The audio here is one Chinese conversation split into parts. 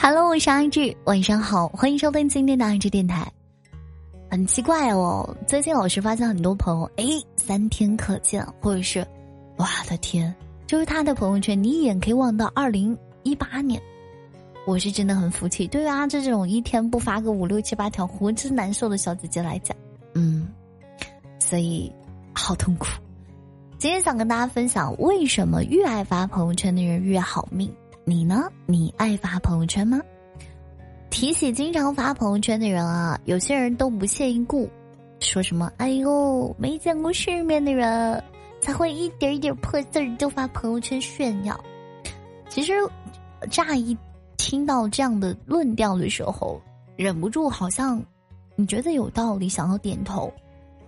Hello，我是阿志，晚上好，欢迎收听今天的阿志电台。很奇怪哦，最近老是发现很多朋友，哎，三天可见，或者是，我的天，就是他的朋友圈，你一眼可以望到二零一八年。我是真的很服气，对于阿志这种一天不发个五六七八条，活之难受的小姐姐来讲，嗯，所以好痛苦。今天想跟大家分享，为什么越爱发朋友圈的人越好命。你呢？你爱发朋友圈吗？提起经常发朋友圈的人啊，有些人都不屑一顾，说什么“哎呦，没见过世面的人才会一点一点破字儿就发朋友圈炫耀”。其实，乍一听到这样的论调的时候，忍不住好像你觉得有道理，想要点头。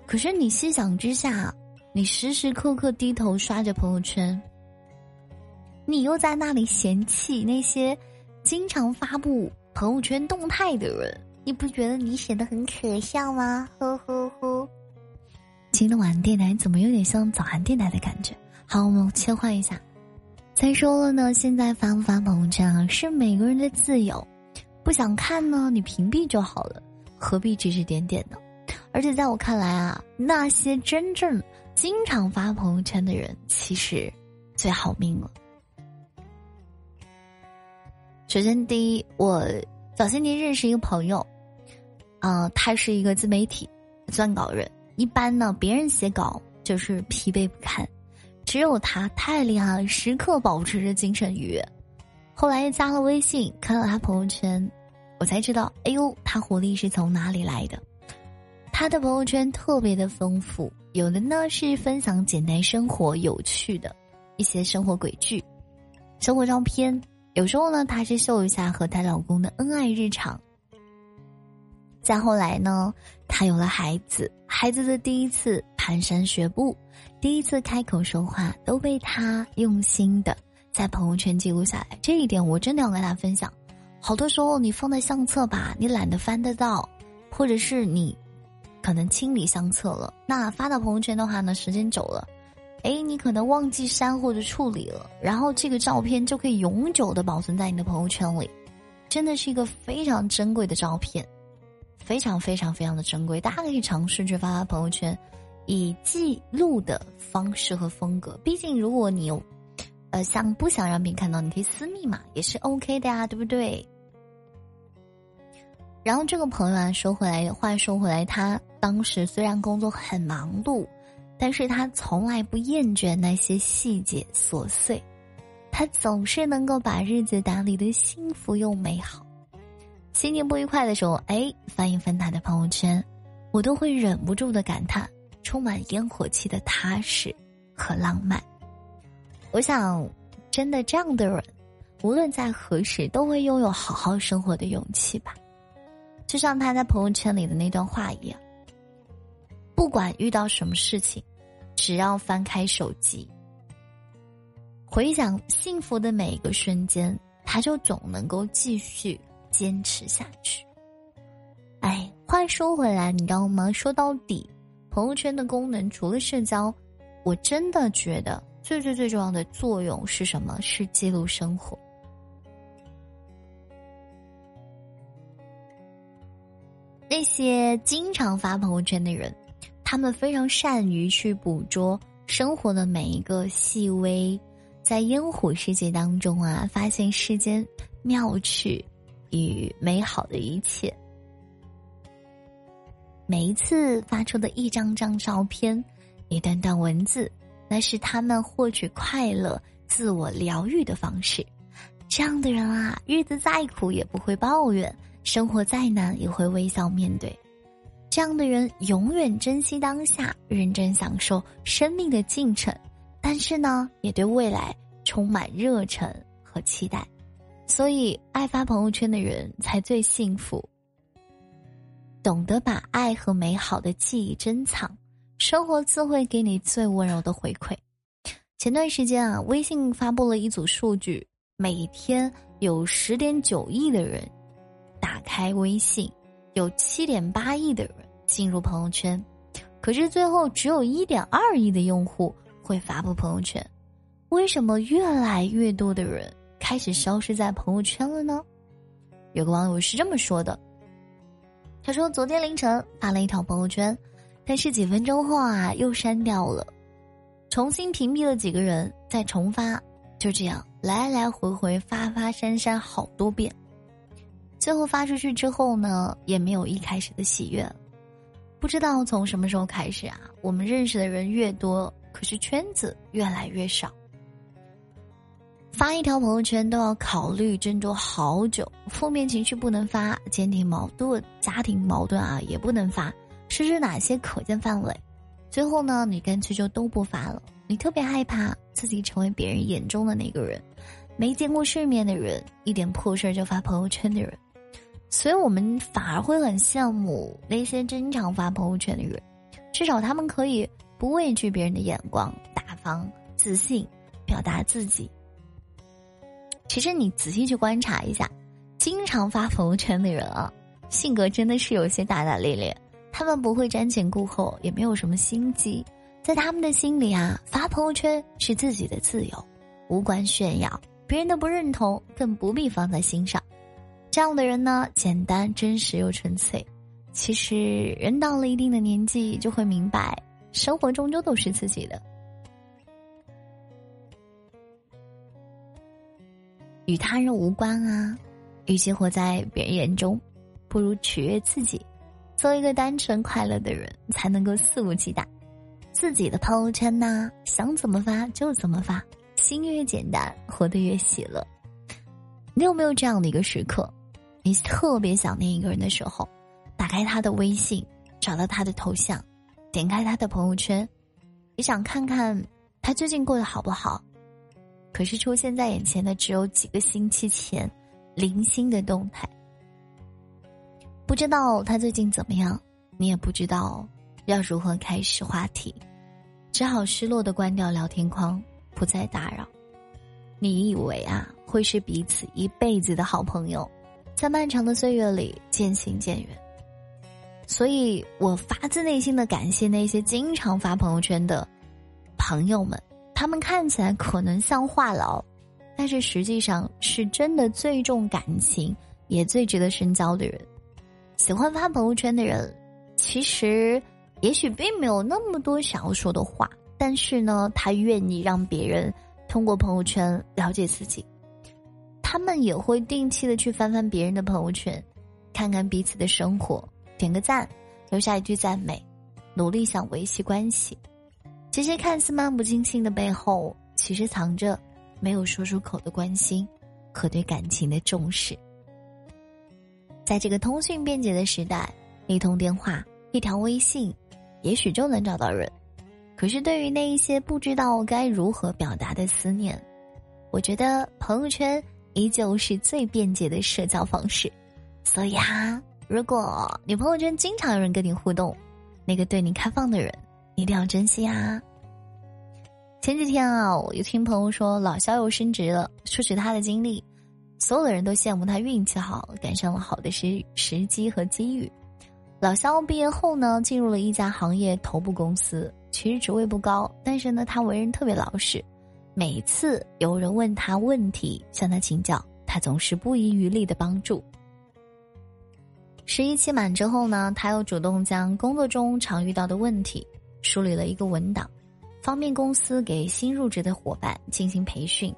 可是你细想之下，你时时刻刻低头刷着朋友圈。你又在那里嫌弃那些经常发布朋友圈动态的人，你不觉得你显得很可笑吗？呵呵呵。今天晚电台怎么有点像早安电台的感觉？好，我们切换一下。再说了呢，现在发不发朋友圈啊，是每个人的自由。不想看呢，你屏蔽就好了，何必指指点点呢？而且在我看来啊，那些真正经常发朋友圈的人，其实最好命了。首先，第一，我早些年认识一个朋友，啊，他是一个自媒体撰稿人。一般呢，别人写稿就是疲惫不堪，只有他太厉害了，时刻保持着精神愉悦。后来加了微信，看到他朋友圈，我才知道，哎呦，他活力是从哪里来的？他的朋友圈特别的丰富，有的呢是分享简单生活、有趣的一些生活轨迹、生活照片。有时候呢，她是秀一下和她老公的恩爱日常。再后来呢，她有了孩子，孩子的第一次蹒跚学步，第一次开口说话，都被她用心的在朋友圈记录下来。这一点我真的要跟她分享。好多时候你放在相册吧，你懒得翻得到，或者是你可能清理相册了，那发到朋友圈的话呢，时间久了。哎，你可能忘记删或者处理了，然后这个照片就可以永久的保存在你的朋友圈里，真的是一个非常珍贵的照片，非常非常非常的珍贵。大家可以尝试去发发朋友圈，以记录的方式和风格。毕竟如果你有，呃，想不想让别人看到，你可以私密嘛，也是 OK 的呀，对不对？然后这个朋友啊，说回来话说回来，他当时虽然工作很忙碌。但是他从来不厌倦那些细节琐碎，他总是能够把日子打理的幸福又美好。心情不愉快的时候，哎，翻一翻他的朋友圈，我都会忍不住的感叹，充满烟火气的踏实和浪漫。我想，真的这样的人，无论在何时，都会拥有好好生活的勇气吧。就像他在朋友圈里的那段话一样，不管遇到什么事情。只要翻开手机，回想幸福的每一个瞬间，他就总能够继续坚持下去。哎，话说回来，你知道吗？说到底，朋友圈的功能除了社交，我真的觉得最最最重要的作用是什么？是记录生活。那些经常发朋友圈的人。他们非常善于去捕捉生活的每一个细微，在烟火世界当中啊，发现世间妙趣与美好的一切。每一次发出的一张张照片，一段段文字，那是他们获取快乐、自我疗愈的方式。这样的人啊，日子再苦也不会抱怨，生活再难也会微笑面对。这样的人永远珍惜当下，认真享受生命的进程，但是呢，也对未来充满热忱和期待。所以，爱发朋友圈的人才最幸福。懂得把爱和美好的记忆珍藏，生活自会给你最温柔的回馈。前段时间啊，微信发布了一组数据，每天有十点九亿的人打开微信。有七点八亿的人进入朋友圈，可是最后只有一点二亿的用户会发布朋友圈。为什么越来越多的人开始消失在朋友圈了呢？有个网友是这么说的：“他说昨天凌晨发了一条朋友圈，但是几分钟后啊又删掉了，重新屏蔽了几个人，再重发，就这样来来回回发发删删好多遍。最后发出去之后呢，也没有一开始的喜悦。不知道从什么时候开始啊，我们认识的人越多，可是圈子越来越少。”发一条朋友圈都要考虑斟酌好久，负面情绪不能发，家庭矛盾、家庭矛盾啊也不能发，甚至哪些可见范围？最后呢，你干脆就都不发了。你特别害怕自己成为别人眼中的那个人，没见过世面的人，一点破事儿就发朋友圈的人。所以我们反而会很羡慕那些经常发朋友圈的人，至少他们可以不畏惧别人的眼光，大方、自信，表达自己。其实你仔细去观察一下，经常发朋友圈的人啊，性格真的是有些大大咧咧。他们不会瞻前顾后，也没有什么心机，在他们的心里啊，发朋友圈是自己的自由，无关炫耀，别人的不认同，更不必放在心上。这样的人呢，简单、真实又纯粹。其实人到了一定的年纪，就会明白，生活终究都是自己的。与他人无关啊，与其活在别人眼中，不如取悦自己，做一个单纯快乐的人，才能够肆无忌惮。自己的朋友圈呢，想怎么发就怎么发，心越简单，活得越喜乐。你有没有这样的一个时刻？你特别想念一个人的时候，打开他的微信，找到他的头像，点开他的朋友圈，你想看看他最近过得好不好？可是出现在眼前的只有几个星期前零星的动态，不知道他最近怎么样，你也不知道要如何开始话题，只好失落的关掉聊天框，不再打扰。你以为啊会是彼此一辈子的好朋友，在漫长的岁月里渐行渐远。所以我发自内心的感谢那些经常发朋友圈的朋友们。他们看起来可能像话痨，但是实际上是真的最重感情，也最值得深交的人。喜欢发朋友圈的人，其实也许并没有那么多想要说的话，但是呢，他愿意让别人通过朋友圈了解自己。他们也会定期的去翻翻别人的朋友圈，看看彼此的生活，点个赞，留下一句赞美，努力想维系关系。这些看似漫不经心的背后，其实藏着没有说出口的关心和对感情的重视。在这个通讯便捷的时代，一通电话、一条微信，也许就能找到人。可是，对于那一些不知道该如何表达的思念，我觉得朋友圈依旧是最便捷的社交方式。所以啊，如果你朋友圈经常有人跟你互动，那个对你开放的人。一定要珍惜啊！前几天啊，我就听朋友说老肖又升职了，说起他的经历，所有的人都羡慕他运气好，赶上了好的时时机和机遇。老肖毕业后呢，进入了一家行业头部公司，其实职位不高，但是呢，他为人特别老实。每次有人问他问题，向他请教，他总是不遗余力的帮助。十一期满之后呢，他又主动将工作中常遇到的问题。梳理了一个文档，方便公司给新入职的伙伴进行培训。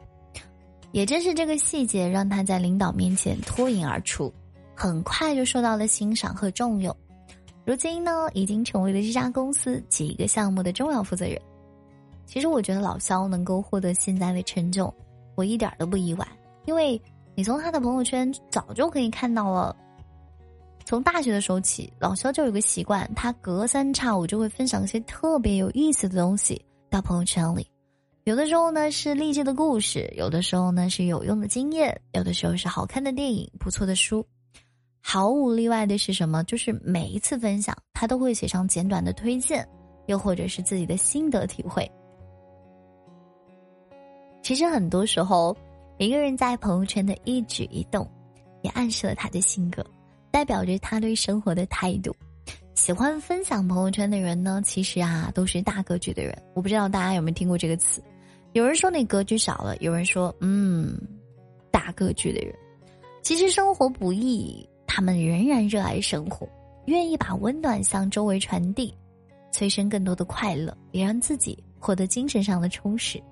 也正是这个细节，让他在领导面前脱颖而出，很快就受到了欣赏和重用。如今呢，已经成为了这家公司几个项目的重要负责人。其实，我觉得老肖能够获得现在的成就，我一点都不意外，因为你从他的朋友圈早就可以看到了。从大学的时候起，老肖就有个习惯，他隔三差五就会分享一些特别有意思的东西到朋友圈里。有的时候呢是励志的故事，有的时候呢是有用的经验，有的时候是好看的电影、不错的书。毫无例外的是什么？就是每一次分享，他都会写上简短的推荐，又或者是自己的心得体会。其实很多时候，一个人在朋友圈的一举一动，也暗示了他的性格。代表着他对生活的态度。喜欢分享朋友圈的人呢，其实啊都是大格局的人。我不知道大家有没有听过这个词？有人说你格局少了，有人说嗯，大格局的人。其实生活不易，他们仍然热爱生活，愿意把温暖向周围传递，催生更多的快乐，也让自己获得精神上的充实。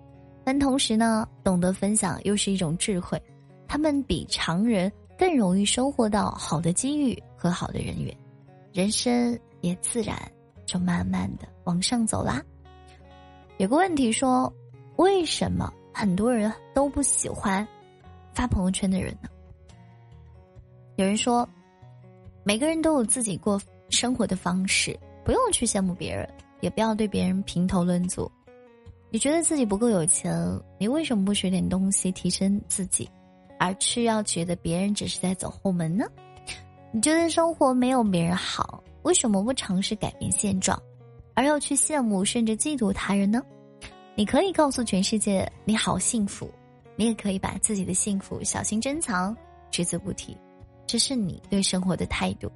但同时呢，懂得分享又是一种智慧，他们比常人更容易收获到好的机遇和好的人缘，人生也自然就慢慢的往上走啦。有个问题说，为什么很多人都不喜欢发朋友圈的人呢？有人说，每个人都有自己过生活的方式，不用去羡慕别人，也不要对别人评头论足。你觉得自己不够有钱，你为什么不学点东西提升自己，而是要觉得别人只是在走后门呢？你觉得生活没有别人好，为什么不尝试改变现状，而要去羡慕甚至嫉妒他人呢？你可以告诉全世界你好幸福，你也可以把自己的幸福小心珍藏，只字不提。这是你对生活的态度。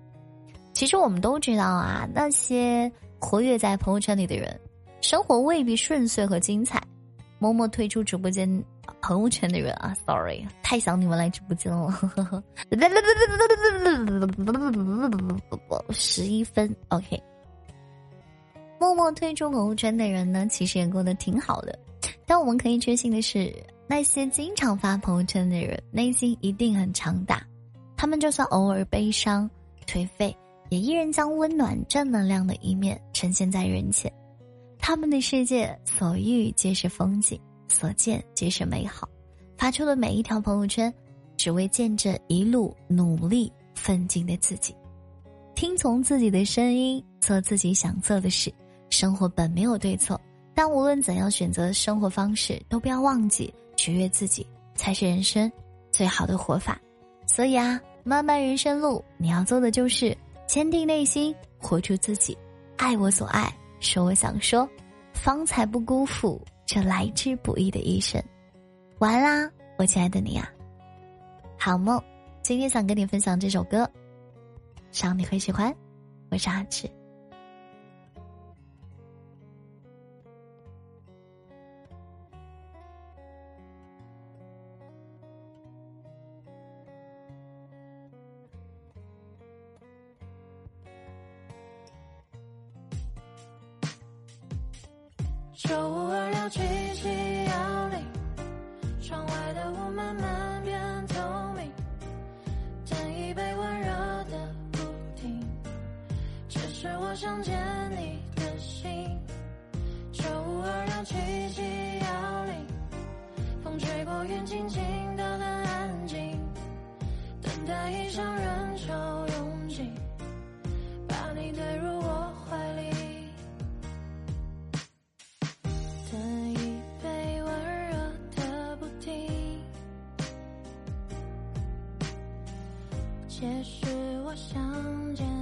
其实我们都知道啊，那些活跃在朋友圈里的人，生活未必顺遂和精彩。默默退出直播间朋友圈的人啊，sorry，太想你们来直播间了。十一分，OK。默默退出朋友圈的人呢，其实也过得挺好的。但我们可以确信的是，那些经常发朋友圈的人，内心一定很强大。他们就算偶尔悲伤、颓废，也依然将温暖、正能量的一面呈现在人前。他们的世界所遇皆是风景，所见皆是美好。发出的每一条朋友圈，只为见证一路努力奋进的自己。听从自己的声音，做自己想做的事。生活本没有对错，但无论怎样选择生活方式，都不要忘记取悦自己，才是人生最好的活法。所以啊。漫漫人生路，你要做的就是坚定内心，活出自己，爱我所爱，说我想说，方才不辜负这来之不易的一生。完啦，我亲爱的你啊，好梦。今天想跟你分享这首歌，希望你会喜欢。我是阿志。慢慢变透明，点一杯温热的不停，只是我想见你的心。周五二六七七幺零，风吹过云，静静的很安静，等待一场人潮拥挤，把你推入也许我想见